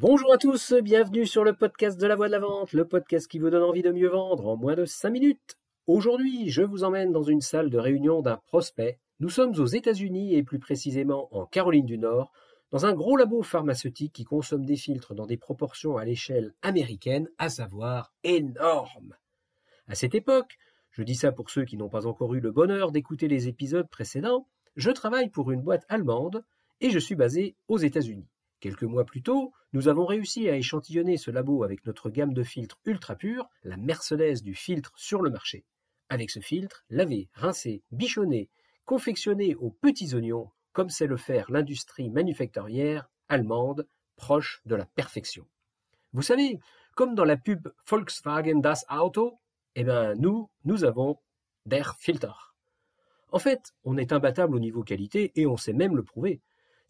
Bonjour à tous, bienvenue sur le podcast de la voix de la vente, le podcast qui vous donne envie de mieux vendre en moins de 5 minutes. Aujourd'hui, je vous emmène dans une salle de réunion d'un prospect. Nous sommes aux États-Unis et plus précisément en Caroline du Nord, dans un gros labo pharmaceutique qui consomme des filtres dans des proportions à l'échelle américaine, à savoir énormes. À cette époque, je dis ça pour ceux qui n'ont pas encore eu le bonheur d'écouter les épisodes précédents, je travaille pour une boîte allemande et je suis basé aux États-Unis. Quelques mois plus tôt, nous avons réussi à échantillonner ce labo avec notre gamme de filtres ultra purs, la Mercedes du filtre sur le marché. Avec ce filtre, lavé, rincé, bichonné, confectionné aux petits oignons, comme sait le faire l'industrie manufacturière allemande, proche de la perfection. Vous savez, comme dans la pub Volkswagen Das Auto, eh ben nous, nous avons der Filter. En fait, on est imbattable au niveau qualité et on sait même le prouver.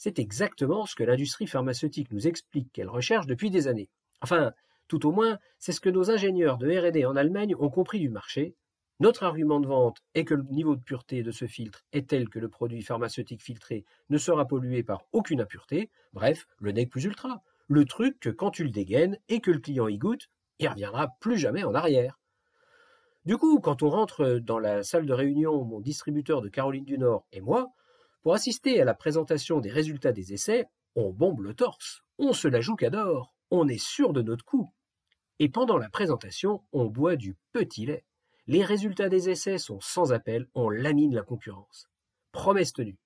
C'est exactement ce que l'industrie pharmaceutique nous explique qu'elle recherche depuis des années. Enfin, tout au moins, c'est ce que nos ingénieurs de RD en Allemagne ont compris du marché. Notre argument de vente est que le niveau de pureté de ce filtre est tel que le produit pharmaceutique filtré ne sera pollué par aucune impureté, bref, le nec plus ultra. Le truc que quand tu le dégaines et que le client y goûte, il reviendra plus jamais en arrière. Du coup, quand on rentre dans la salle de réunion, mon distributeur de Caroline du Nord et moi, pour assister à la présentation des résultats des essais, on bombe le torse, on se la joue qu'adore, on est sûr de notre coup. Et pendant la présentation, on boit du petit lait. Les résultats des essais sont sans appel, on lamine la concurrence. Promesse tenue.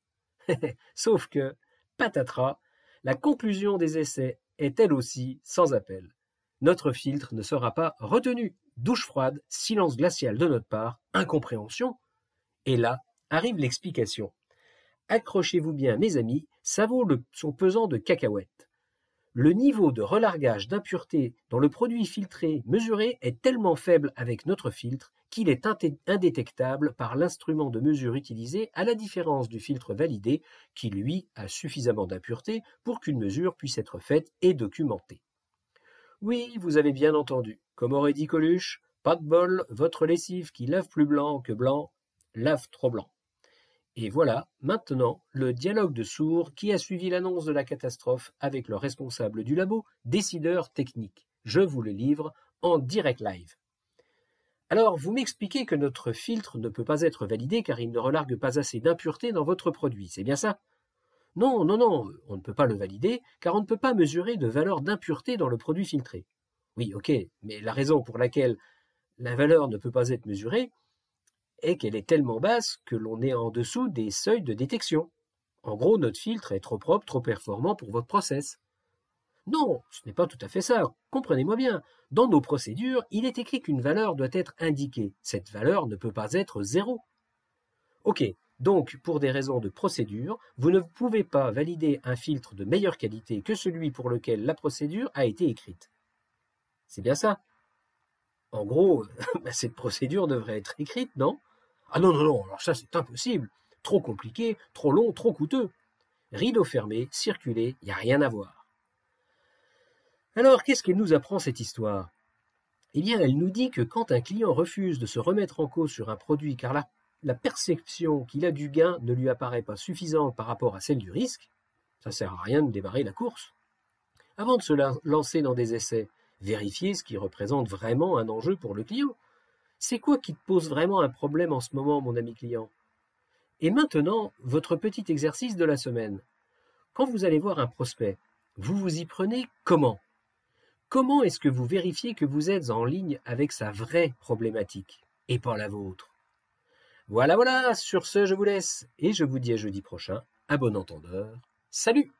Sauf que, patatras, la conclusion des essais est elle aussi sans appel. Notre filtre ne sera pas retenu. Douche froide, silence glacial de notre part, incompréhension. Et là arrive l'explication. Accrochez-vous bien, mes amis, ça vaut le, son pesant de cacahuètes. Le niveau de relargage d'impureté dans le produit filtré mesuré est tellement faible avec notre filtre qu'il est indétectable par l'instrument de mesure utilisé à la différence du filtre validé qui, lui, a suffisamment d'impureté pour qu'une mesure puisse être faite et documentée. Oui, vous avez bien entendu. Comme aurait dit Coluche, pas de bol, votre lessive qui lave plus blanc que blanc, lave trop blanc. Et voilà, maintenant, le dialogue de sourds qui a suivi l'annonce de la catastrophe avec le responsable du labo, décideur technique. Je vous le livre en direct live. Alors, vous m'expliquez que notre filtre ne peut pas être validé car il ne relargue pas assez d'impuretés dans votre produit, c'est bien ça? Non, non, non, on ne peut pas le valider car on ne peut pas mesurer de valeur d'impureté dans le produit filtré. Oui, ok, mais la raison pour laquelle la valeur ne peut pas être mesurée, est qu'elle est tellement basse que l'on est en dessous des seuils de détection. En gros, notre filtre est trop propre, trop performant pour votre process. Non, ce n'est pas tout à fait ça. Comprenez-moi bien. Dans nos procédures, il est écrit qu'une valeur doit être indiquée. Cette valeur ne peut pas être zéro. Ok, donc pour des raisons de procédure, vous ne pouvez pas valider un filtre de meilleure qualité que celui pour lequel la procédure a été écrite. C'est bien ça? En gros, cette procédure devrait être écrite, non? Ah non, non, non, alors ça c'est impossible. Trop compliqué, trop long, trop coûteux. Rideau fermé, circuler, il n'y a rien à voir. Alors, qu'est-ce qu'elle nous apprend cette histoire? Eh bien, elle nous dit que quand un client refuse de se remettre en cause sur un produit car la, perception qu'il a du gain ne lui apparaît pas suffisante par rapport à celle du risque, ça sert à rien de démarrer la course. Avant de se lancer dans des essais, vérifier ce qui représente vraiment un enjeu pour le client. C'est quoi qui te pose vraiment un problème en ce moment, mon ami client? Et maintenant, votre petit exercice de la semaine. Quand vous allez voir un prospect, vous vous y prenez comment? Comment est-ce que vous vérifiez que vous êtes en ligne avec sa vraie problématique et pas la vôtre? Voilà, voilà, sur ce, je vous laisse et je vous dis à jeudi prochain. À bon entendeur. Salut